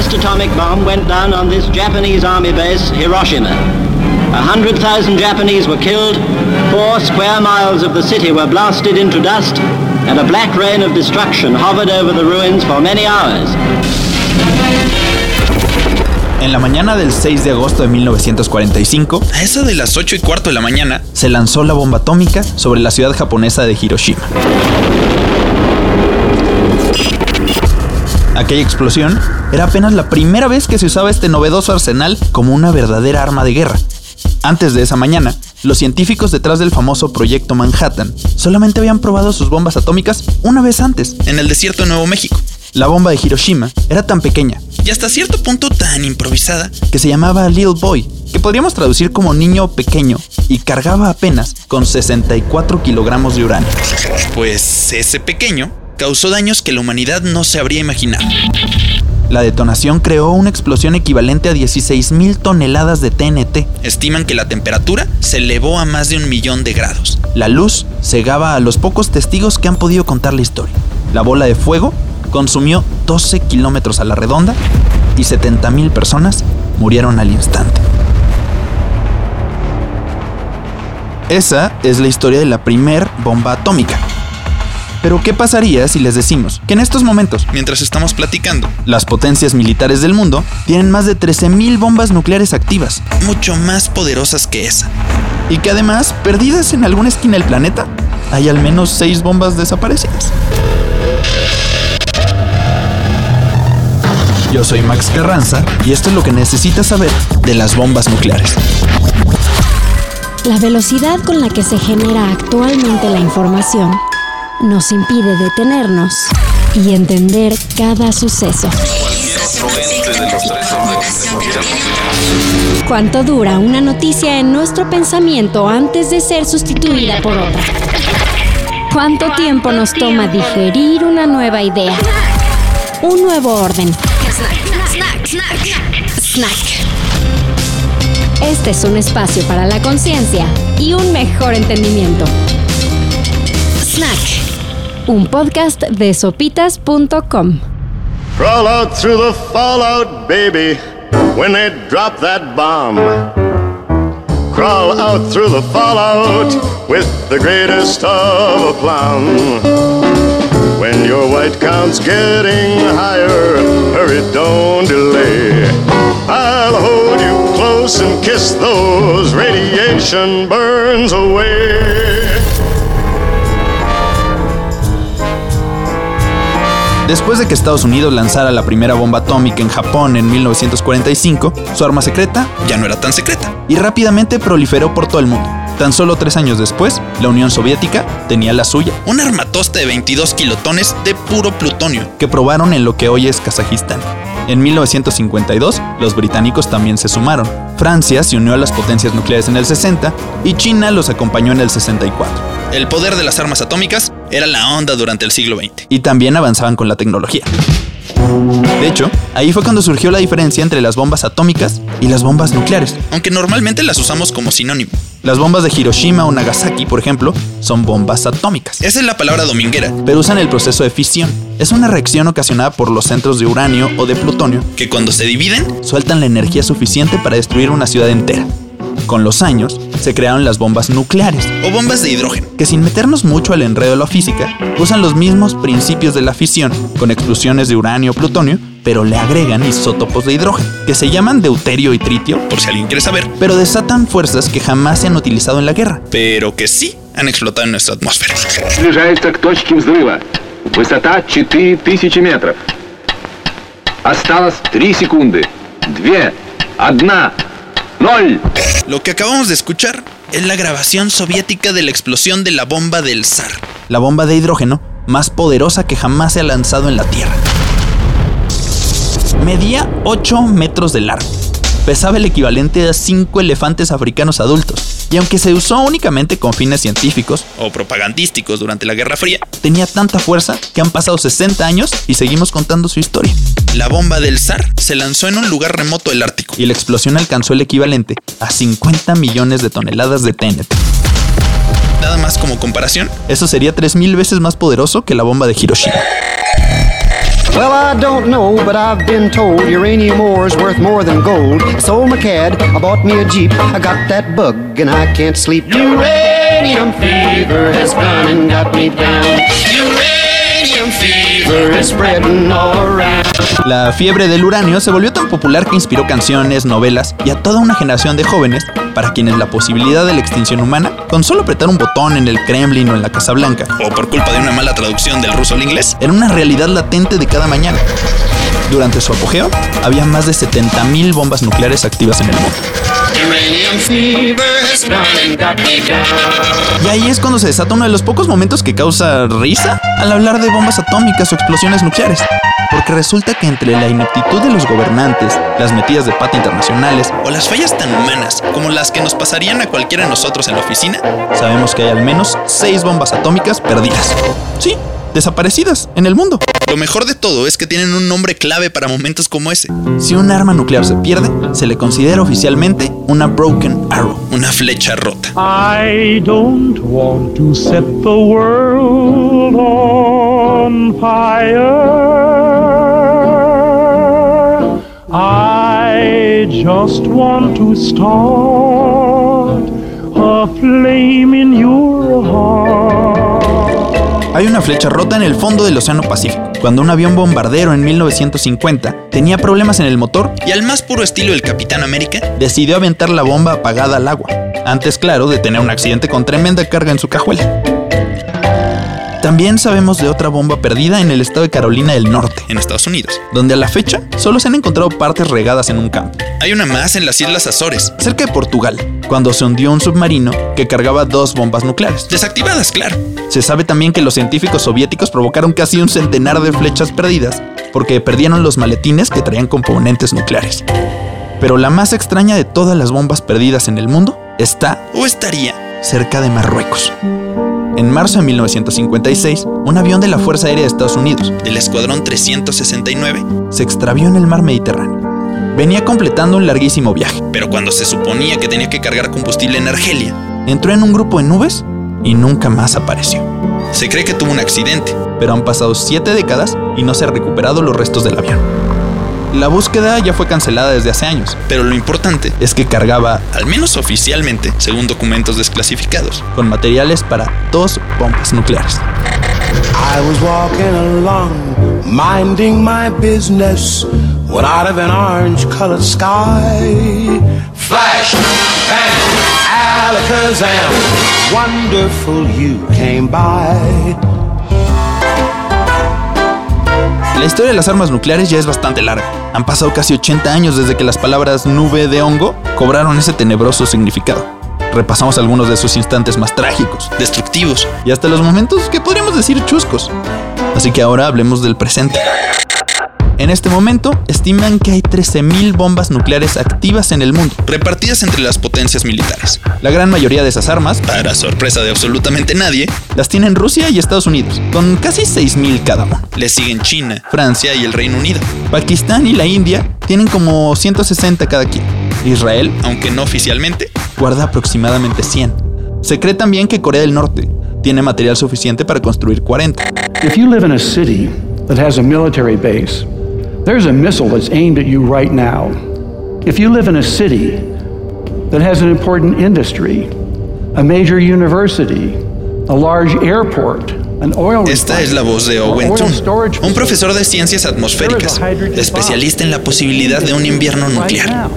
first atomic bomb went down on this Japanese army base, Hiroshima. A hundred thousand Japanese were killed, four square miles of the city were blasted into dust, and a black rain of destruction hovered over the ruins for many hours. En la mañana del 6 de agosto de 1945, A eso de las 8 y cuarto de la mañana, se lanzó la bomba atómica sobre la ciudad japonesa de Hiroshima. Aquella explosión era apenas la primera vez que se usaba este novedoso arsenal como una verdadera arma de guerra. Antes de esa mañana, los científicos detrás del famoso Proyecto Manhattan solamente habían probado sus bombas atómicas una vez antes. en el desierto de Nuevo México. La bomba de Hiroshima era tan pequeña Y hasta cierto punto tan improvisada que se llamaba Little Boy, que podríamos traducir como niño pequeño, y cargaba apenas con 64 kilogramos de uranio. Pues ese pequeño causó daños que la humanidad no se habría imaginado. La detonación creó una explosión equivalente a 16.000 toneladas de TNT. Estiman que la temperatura se elevó a más de un millón de grados. La luz cegaba a los pocos testigos que han podido contar la historia. La bola de fuego consumió 12 kilómetros a la redonda y 70.000 personas murieron al instante. Esa es la historia de la primer bomba atómica. Pero ¿qué pasaría si les decimos que en estos momentos Mientras estamos platicando, las potencias militares del mundo tienen más de 13.000 bombas nucleares activas mucho más poderosas que esa. y que además, perdidas en alguna esquina del planeta, hay al menos 6 bombas desaparecidas? Yo soy Max Carranza y esto es lo que necesitas saber de las bombas nucleares. La velocidad con la que se genera actualmente la información nos impide detenernos y entender cada suceso. ¿Cuánto dura una noticia en nuestro pensamiento antes de ser sustituida por otra? ¿Cuánto tiempo nos toma digerir una nueva idea? Un nuevo orden. Snack. Este es un espacio para la conciencia y un mejor entendimiento. Un podcast de sopitas.com. Crawl out through the fallout, baby, when they drop that bomb. Crawl out through the fallout with the greatest of aplomb. When your white count's getting higher, hurry, don't delay. I'll hold you close and kiss those radiation burns away. Después de que Estados Unidos lanzara la primera bomba atómica en Japón en 1945, su arma secreta Ya no era tan secreta. y rápidamente proliferó por todo el mundo. Tan solo tres años después, la Unión Soviética tenía la suya, Un armatoste de 22 kilotones de puro plutonio. que probaron en lo que hoy es Kazajistán. En 1952, los británicos también se sumaron. Francia se unió a las potencias nucleares en el 60 y China los acompañó en el 64. El poder de las armas atómicas era la onda durante el siglo XX. Y también avanzaban con la tecnología. De hecho, ahí fue cuando surgió la diferencia entre las bombas atómicas y las bombas nucleares. Aunque normalmente las usamos como sinónimo. Las bombas de Hiroshima o Nagasaki, por ejemplo, son bombas atómicas. Esa es la palabra dominguera, pero usan el proceso de fisión. Es una reacción ocasionada por los centros de uranio o de plutonio que cuando se dividen, sueltan la energía suficiente para destruir una ciudad entera. Con los años, se crearon las bombas nucleares, o bombas de hidrógeno. que sin meternos mucho al enredo de la física, usan los mismos principios de la fisión, con explosiones de uranio o plutonio, pero le agregan isótopos de hidrógeno, que se llaman deuterio y tritio, Por si alguien quiere saber, pero desatan fuerzas que jamás se han utilizado en la guerra. pero que sí han explotado en nuestra atmósfera. Приближается к точке взрыва. Высота 4000 метров. Осталось 3 секунды. 2, 1, 0. Lo que acabamos de escuchar es la grabación soviética de la explosión de la bomba del zar. La bomba de hidrógeno más poderosa que jamás se ha lanzado en la Tierra. Medía 8 metros de largo. Pesaba el equivalente a 5 elefantes africanos adultos. Y aunque se usó únicamente con fines científicos, o propagandísticos durante la Guerra Fría, tenía tanta fuerza que han pasado 60 años y seguimos contando su historia. la bomba del zar se lanzó en un lugar remoto del Ártico. Y la explosión alcanzó el equivalente a 50 millones de toneladas de TNT. Nada más como comparación, Eso sería 3.000 veces más poderoso que la bomba de Hiroshima. Well, I don't know, but I've been told uranium ore is worth more than gold. I sold my cad, I bought me a Jeep, I got that bug and I can't sleep. Uranium fever has gone and got me down. Uranium fever is spreading all around. La fiebre del uranio se volvió tan popular que inspiró canciones, novelas y a toda una generación de jóvenes para quienes la posibilidad de la extinción humana, con solo apretar un botón en el Kremlin o en la Casa Blanca, O por culpa de una mala traducción del ruso al inglés. era una realidad latente de cada mañana. Durante su apogeo, había más de 70.000 bombas nucleares activas en el mundo. Y ahí es cuando se desata uno de los pocos momentos que causa risa al hablar de bombas atómicas o explosiones nucleares. Porque resulta que entre la ineptitud de los gobernantes, las metidas de pata internacionales, O las fallas tan humanas como las que nos pasarían a cualquiera de nosotros en la oficina. sabemos que hay al menos 6 bombas atómicas perdidas. Sí, desaparecidas en el mundo. Lo mejor de todo es que tienen un nombre clave para momentos como ese. Si un arma nuclear se pierde, se le considera oficialmente una broken arrow. Una flecha rota. I don't want to set the world on fire. I just want to start Hay una flecha rota en el fondo del Océano Pacífico, cuando un avión bombardero en 1950 tenía problemas en el motor, Y al más puro estilo del Capitán América, decidió aventar la bomba apagada al agua, antes claro de tener un accidente con tremenda carga en su cajuela. También sabemos de otra bomba perdida en el estado de Carolina del Norte, en Estados Unidos. donde a la fecha solo se han encontrado partes regadas en un campo. Hay una más en las Islas Azores. cerca de Portugal, cuando se hundió un submarino que cargaba dos bombas nucleares. Desactivadas, claro. Se sabe también que los científicos soviéticos provocaron casi un centenar de flechas perdidas porque perdieron los maletines que traían componentes nucleares. Pero la más extraña de todas las bombas perdidas en el mundo está O estaría. cerca de Marruecos. En marzo de 1956, un avión de la Fuerza Aérea de Estados Unidos Del Escuadrón 369. se extravió en el mar Mediterráneo. Venía completando un larguísimo viaje. Pero cuando se suponía que tenía que cargar combustible en Argelia, Entró en un grupo de nubes y nunca más apareció. se cree que tuvo un accidente. pero han pasado siete décadas y no se han recuperado los restos del avión. La búsqueda ya fue cancelada desde hace años. Pero lo importante, Es que cargaba al menos oficialmente, según documentos desclasificados, con materiales para dos bombas nucleares. I was walking along, minding my business, when out of an orange colored sky, flash, bang, alakazam, wonderful you came by. La historia de las armas nucleares ya es bastante larga. Han pasado casi 80 años desde que las palabras nube de hongo cobraron ese tenebroso significado. Repasamos algunos de sus instantes más trágicos destructivos. y hasta los momentos que podríamos decir chuscos. Así que ahora hablemos del presente. En este momento, estiman que hay 13.000 bombas nucleares activas en el mundo. repartidas entre las potencias militares. La gran mayoría de esas armas Para sorpresa de absolutamente nadie, las tienen Rusia y Estados Unidos, con casi 6.000 cada uno. le siguen China, Francia y el Reino Unido, Pakistán y la India tienen como 160 cada quien. Israel aunque no oficialmente. guarda aproximadamente 100. Se cree también que Corea del Norte tiene material suficiente para construir 40. If you live in a city that has a military base, there's a missile that's aimed at you right now. If you live in a city that has an important industry, a major university, a large airport, an oil Esta es la voz de Owen Thun, un profesor de ciencias atmosféricas, especialista en la posibilidad de un invierno nuclear.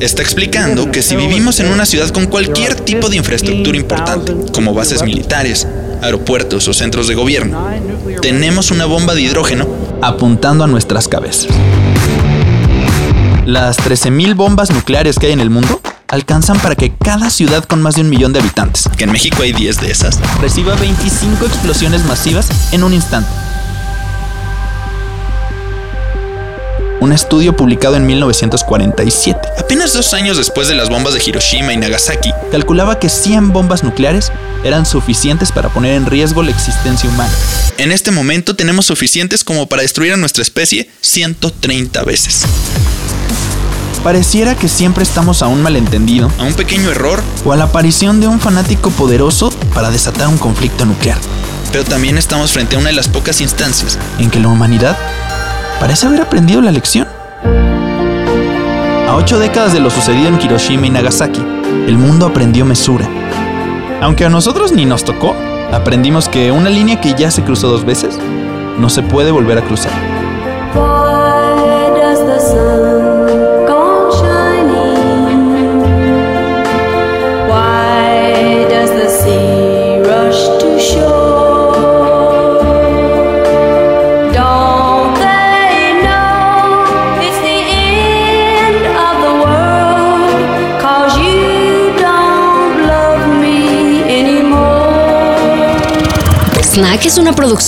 Está explicando que si vivimos en una ciudad con cualquier tipo de infraestructura importante, como bases militares, aeropuertos o centros de gobierno, tenemos una bomba de hidrógeno apuntando a nuestras cabezas. Las 13.000 bombas nucleares que hay en el mundo alcanzan para que cada ciudad con más de un millón de habitantes que en México hay 10 de esas. reciba 25 explosiones masivas en un instante. Un estudio publicado en 1947 Apenas dos años después de las bombas de Hiroshima y Nagasaki, calculaba que 100 bombas nucleares eran suficientes para poner en riesgo la existencia humana. en este momento tenemos suficientes como para destruir a nuestra especie 130 veces. Pareciera que siempre estamos a un malentendido A un pequeño error, o a la aparición de un fanático poderoso para desatar un conflicto nuclear, pero también estamos frente a una de las pocas instancias en que la humanidad parece haber aprendido la lección. A ocho décadas de lo sucedido en Hiroshima y Nagasaki, el mundo aprendió mesura. Aunque a nosotros ni nos tocó, aprendimos que una línea que ya se cruzó dos veces no se puede volver a cruzar.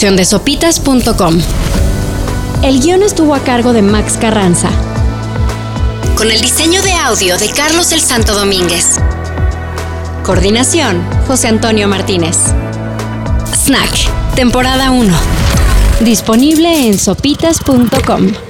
Producción de sopitas.com. El guion estuvo a cargo de Max Carranza. Con el diseño de audio de Carlos el Santo Domínguez. Coordinación, José Antonio Martínez. Snack, temporada 1. Disponible en sopitas.com.